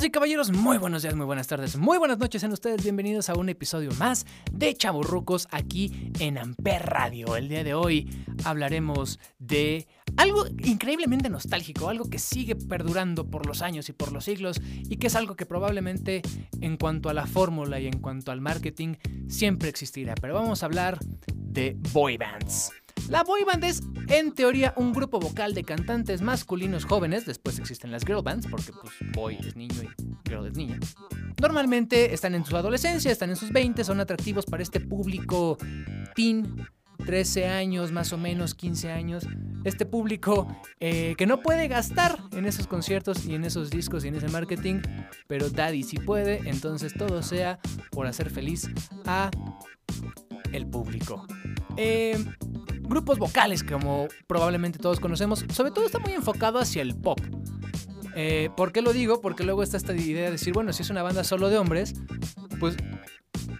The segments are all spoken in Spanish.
Y caballeros, muy buenos días, muy buenas tardes, muy buenas noches en ustedes. Bienvenidos a un episodio más de Chaburrucos aquí en Amper Radio. El día de hoy hablaremos de algo increíblemente nostálgico, algo que sigue perdurando por los años y por los siglos y que es algo que probablemente en cuanto a la fórmula y en cuanto al marketing siempre existirá. Pero vamos a hablar de boy bands. La boy band es, en teoría, un grupo vocal de cantantes masculinos jóvenes. Después existen las girl bands, porque pues boy es niño y girl es niña. Normalmente están en su adolescencia, están en sus 20, son atractivos para este público teen, 13 años más o menos, 15 años. Este público eh, que no puede gastar en esos conciertos y en esos discos y en ese marketing, pero Daddy sí puede, entonces todo sea por hacer feliz a el público. Eh, grupos vocales, como probablemente todos conocemos, sobre todo está muy enfocado hacia el pop. Eh, ¿Por qué lo digo? Porque luego está esta idea de decir, bueno, si es una banda solo de hombres, pues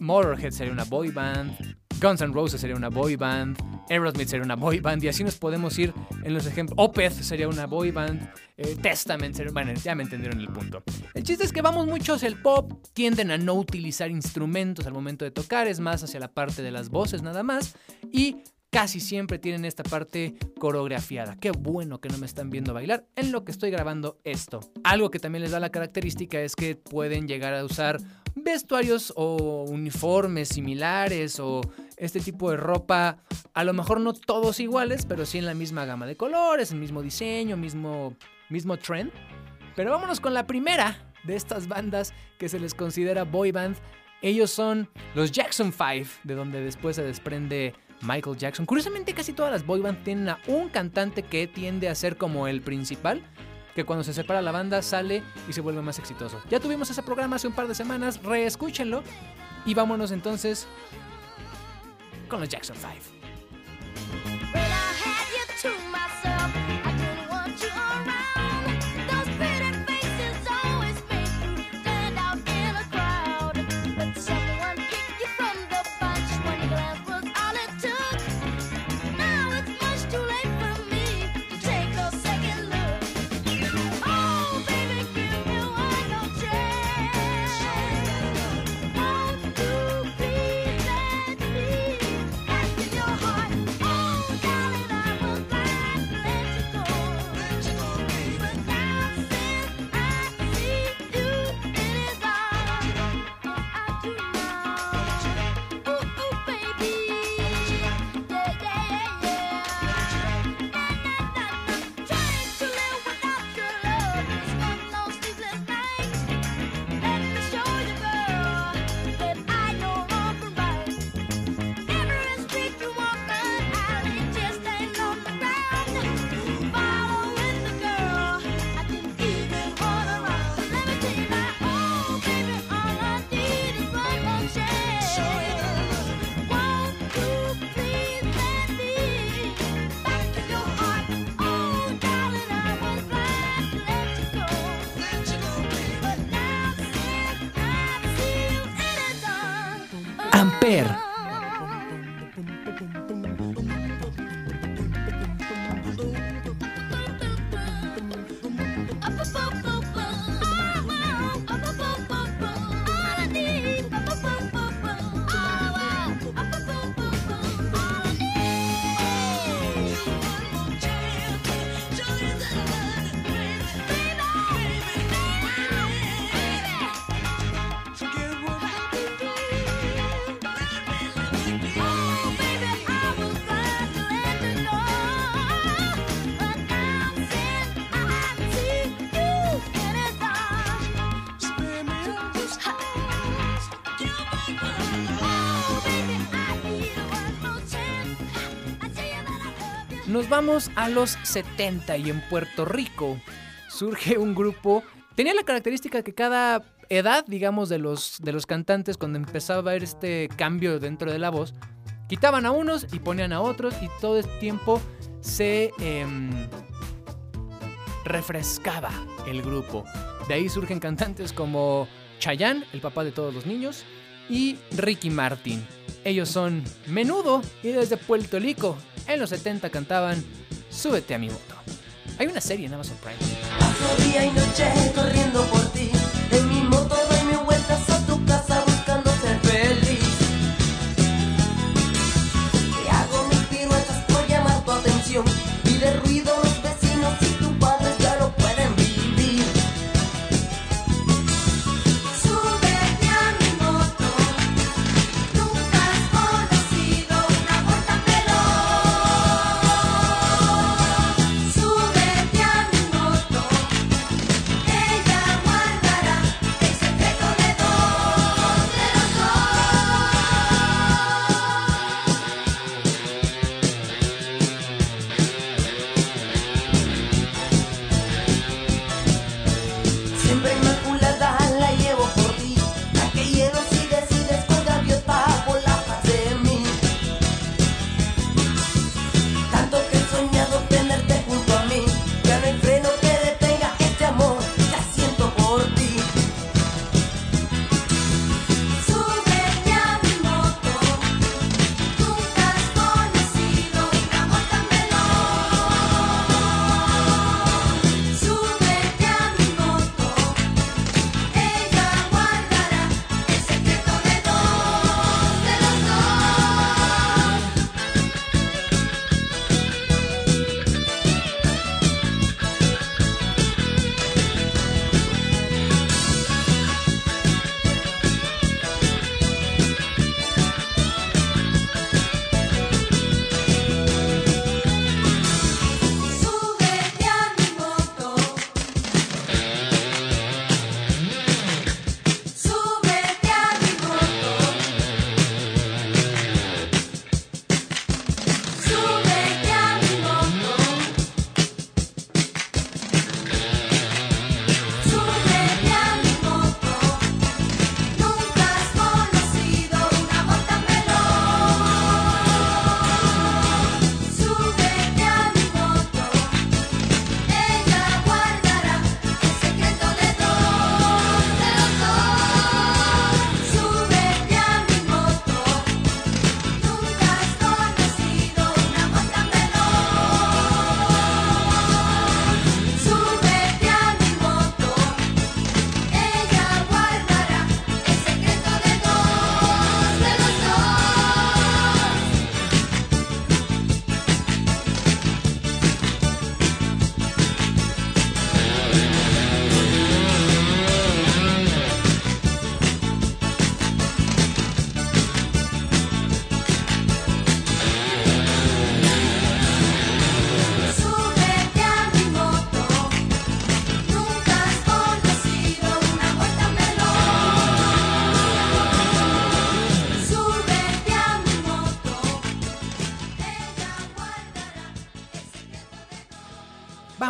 Motorhead sería una boy band, Guns N' Roses sería una boy band, Aerosmith sería una boy band, y así nos podemos ir en los ejemplos. Opeth sería una boy band, eh, Testament sería. Bueno, ya me entendieron el punto. El chiste es que vamos mucho hacia el pop, tienden a no utilizar instrumentos al momento de tocar, es más hacia la parte de las voces nada más, y casi siempre tienen esta parte coreografiada. Qué bueno que no me están viendo bailar en lo que estoy grabando esto. Algo que también les da la característica es que pueden llegar a usar vestuarios o uniformes similares o este tipo de ropa, a lo mejor no todos iguales, pero sí en la misma gama de colores, el mismo diseño, mismo, mismo trend. Pero vámonos con la primera de estas bandas que se les considera boy band. Ellos son los Jackson 5, de donde después se desprende Michael Jackson. Curiosamente casi todas las boy band tienen a un cantante que tiende a ser como el principal, que cuando se separa la banda sale y se vuelve más exitoso. Ya tuvimos ese programa hace un par de semanas, reescúchenlo y vámonos entonces con los Jackson 5. Nos vamos a los 70 y en Puerto Rico surge un grupo. Tenía la característica que cada edad, digamos, de los, de los cantantes, cuando empezaba a haber este cambio dentro de la voz, quitaban a unos y ponían a otros y todo el tiempo se em, refrescaba el grupo. De ahí surgen cantantes como Chayanne, el papá de todos los niños, y Ricky Martin. Ellos son Menudo y desde Puerto Rico en los 70 cantaban Súbete a mi moto. Hay una serie en Amazon Prime. Paso día y noche corriendo por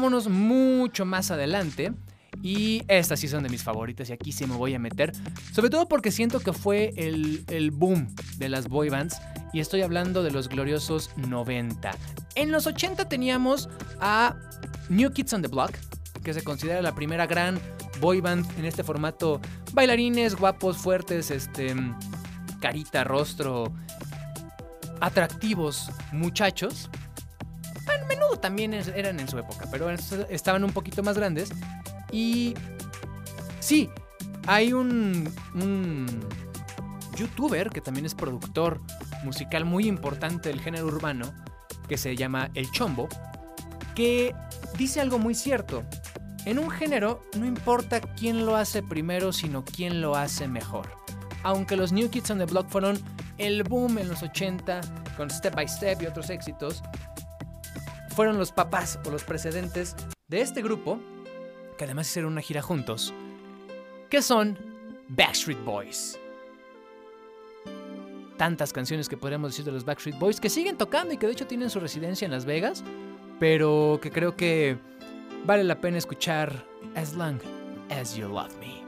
Vámonos mucho más adelante. Y estas sí son de mis favoritas y aquí sí me voy a meter. Sobre todo porque siento que fue el, el boom de las boy bands. Y estoy hablando de los gloriosos 90. En los 80 teníamos a New Kids on the Block, que se considera la primera gran boy band en este formato. Bailarines, guapos, fuertes, este, carita, rostro, atractivos muchachos. También eran en su época, pero es- estaban un poquito más grandes. Y sí, hay un, un youtuber que también es productor musical muy importante del género urbano, que se llama El Chombo, que dice algo muy cierto. En un género no importa quién lo hace primero, sino quién lo hace mejor. Aunque los New Kids on the Block fueron el boom en los 80 con Step by Step y otros éxitos, fueron los papás o los precedentes de este grupo, que además hicieron una gira juntos, que son Backstreet Boys. tantas canciones que podríamos decir de los Backstreet Boys, que siguen tocando y que de hecho tienen su residencia en Las Vegas, pero que creo que vale la pena escuchar As Long as You Love Me.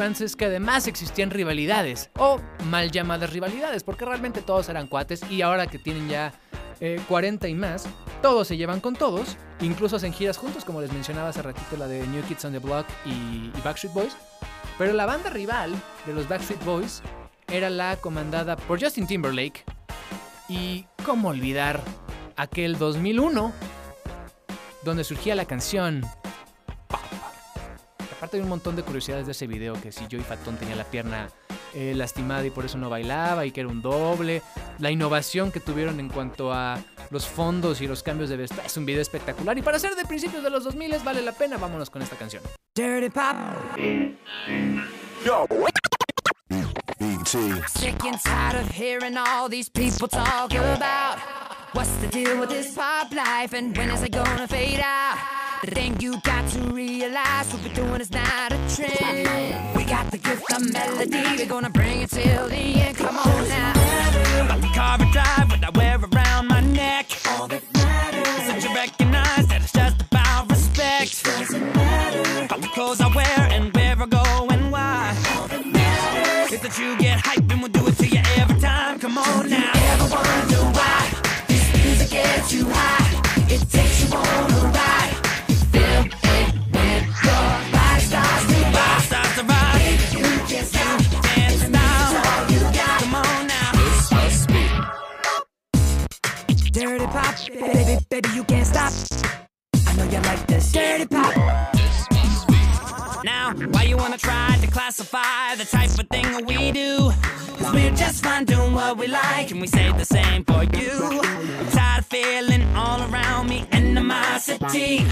Es que además existían rivalidades, o mal llamadas rivalidades, porque realmente todos eran cuates y ahora que tienen ya eh, 40 y más, todos se llevan con todos, incluso hacen giras juntos, como les mencionaba hace ratito la de New Kids on the Block y, y Backstreet Boys. Pero la banda rival de los Backstreet Boys era la comandada por Justin Timberlake. Y cómo olvidar aquel 2001, donde surgía la canción. Aparte hay un montón de curiosidades de ese video, que si Joey Fatón tenía la pierna eh, lastimada y por eso no bailaba y que era un doble. La innovación que tuvieron en cuanto a los fondos y los cambios de vestuario. Es un video espectacular y para ser de principios de los 2000 vale la pena. Vámonos con esta canción. Dirty Pop. Sick and tired of hearing all these people talk about what's the deal with this pop life and when is it gonna fade out? The thing you got to realize what we're doing is not a trend. We got the gift of melody, we're gonna bring it till the end. Come on now. Got the carpet drive, what I wear around my neck. All that what we like, and we say the same for you. I'm tired of feeling all around me animosity.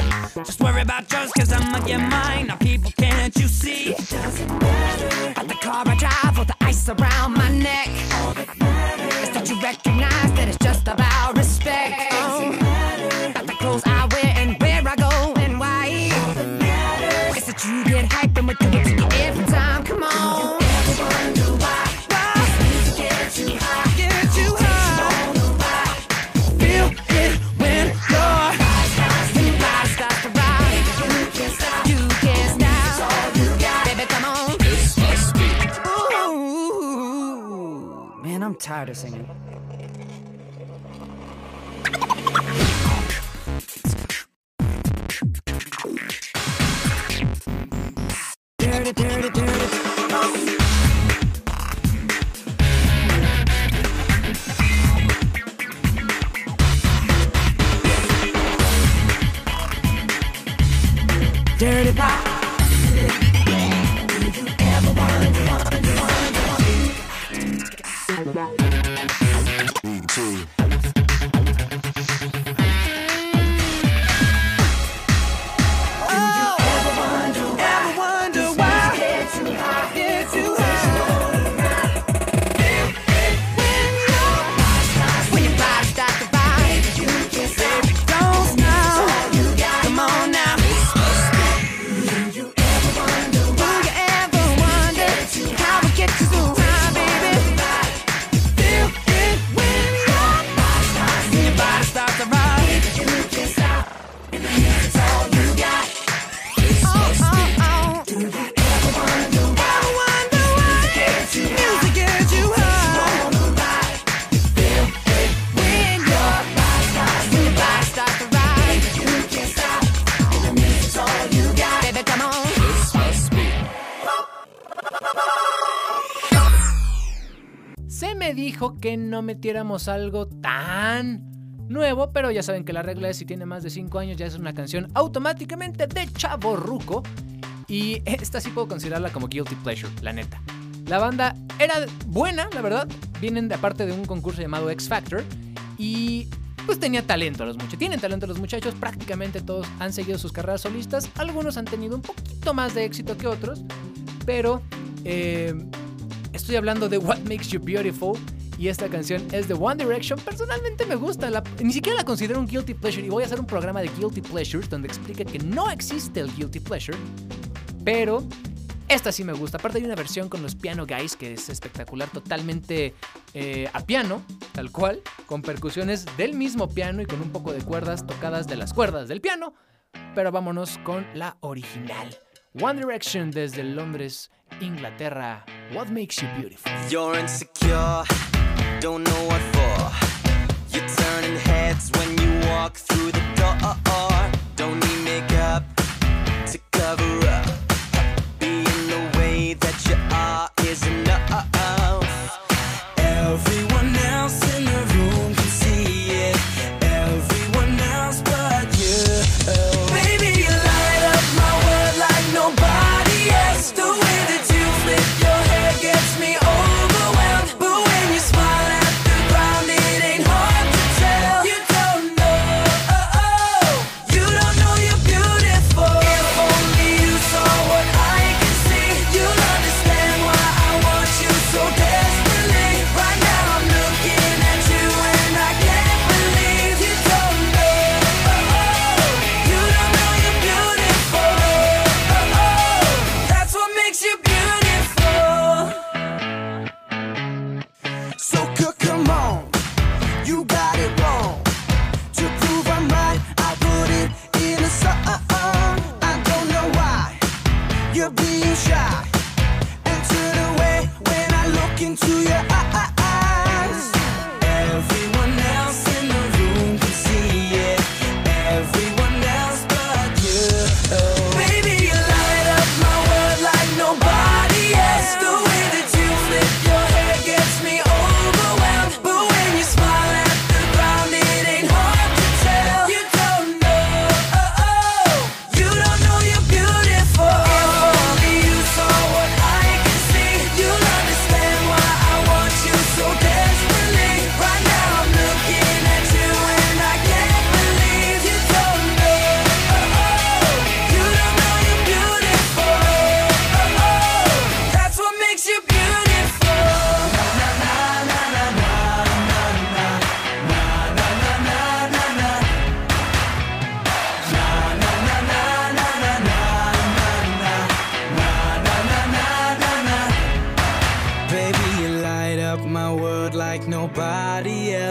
Just worry about yours, cause I'ma get. Now, people, can't you see? It doesn't matter. Got the car I drive or the ice around my neck. All that matters is that you recognize that it's just about respect. Oh. Got the clothes I wear and where I go and why. All that matters is that you get hyped and do you tired of singing. trabalho. Dijo que no metiéramos algo tan nuevo, pero ya saben que la regla es si tiene más de 5 años ya es una canción automáticamente de chavo ruco. Y esta sí puedo considerarla como guilty pleasure, la neta. La banda era buena, la verdad. Vienen de aparte de un concurso llamado X Factor. Y pues tenía talento los muchachos. Tienen talento los muchachos. Prácticamente todos han seguido sus carreras solistas. Algunos han tenido un poquito más de éxito que otros. Pero eh, estoy hablando de What Makes You Beautiful. Y esta canción es de One Direction. Personalmente me gusta. la- ni siquiera la considero un guilty pleasure. Y voy a hacer un programa de guilty pleasures donde explique que no existe el guilty pleasure. Pero esta sí me gusta. Aparte hay una versión con los Piano Guys que es espectacular, totalmente eh, a piano, tal cual, con percusiones del mismo piano y con un poco de cuerdas tocadas de las cuerdas del piano. Pero vámonos con la original. One Direction desde Londres, Inglaterra. What makes you beautiful? You're insecure, don't know what for. You're turning heads when you walk through the door. Don't need makeup to cover up. Being the way that you are is enough.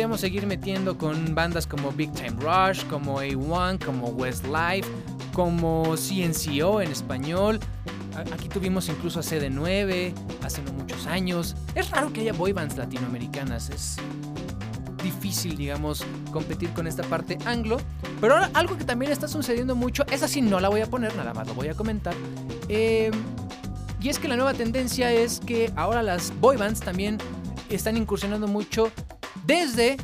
Podríamos seguir metiendo con bandas como Big Time Rush, como A1, como Westlife, como CNCO en español. Aquí tuvimos incluso a CD9 hace no muchos años. Es raro que haya boy bands latinoamericanas, es difícil, digamos, competir con esta parte anglo. Pero ahora algo que también está sucediendo mucho, esa sí no la voy a poner, nada más lo voy a comentar. Eh, y es que la nueva tendencia es que ahora las boy bands también están incursionando mucho desde...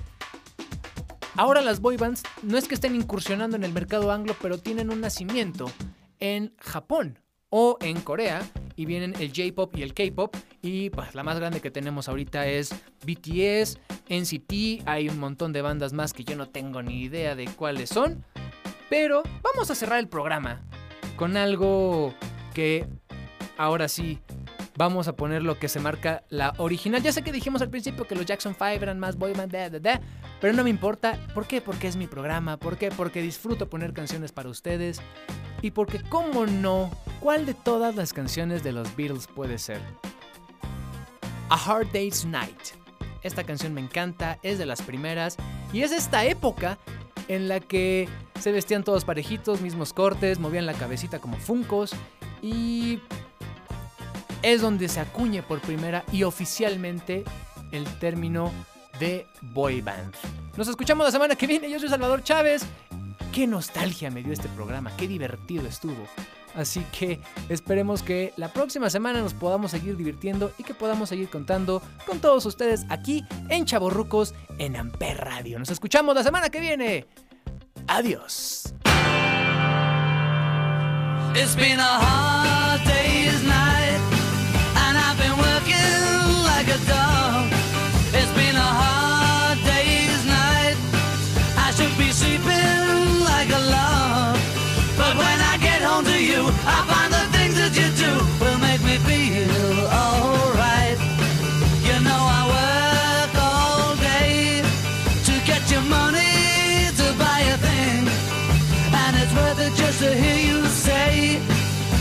Ahora las boy bands no es que estén incursionando en el mercado anglo, pero tienen un nacimiento en Japón o en Corea y vienen el J-pop y el K-pop y pues la más grande que tenemos ahorita es BTS, NCT, hay un montón de bandas más que yo no tengo ni idea de cuáles son, pero vamos a cerrar el programa con algo que ahora sí vamos a poner lo que se marca la original. Ya sé que dijimos al principio que los Jackson 5 eran más boy band, da, da, pero no me importa. ¿Por qué? Porque es mi programa. ¿Por qué? Porque disfruto poner canciones para ustedes. Y porque, ¿cómo no? ¿Cuál de todas las canciones de los Beatles puede ser? A Hard Day's Night. Esta canción me encanta, es de las primeras. Y es esta época en la que se vestían todos parejitos, mismos cortes, movían la cabecita como funcos. Y es donde se acuñe por primera y oficialmente el término de boy band. Nos escuchamos la semana que viene. Yo soy Salvador Chávez. Qué nostalgia me dio este programa, qué divertido estuvo. Así que esperemos que la próxima semana nos podamos seguir divirtiendo y que podamos seguir contando con todos ustedes aquí en Chaborrucos en Amper Radio. Nos escuchamos la semana que viene. Adiós. Like a dog. It's been a hard day's night. I should be sleeping like a log. But when I get home to you, I find the things that you do will make me feel alright. You know I work all day to get your money to buy a thing. And it's worth it just to hear you say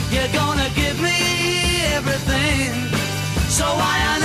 You're gonna give me everything So why on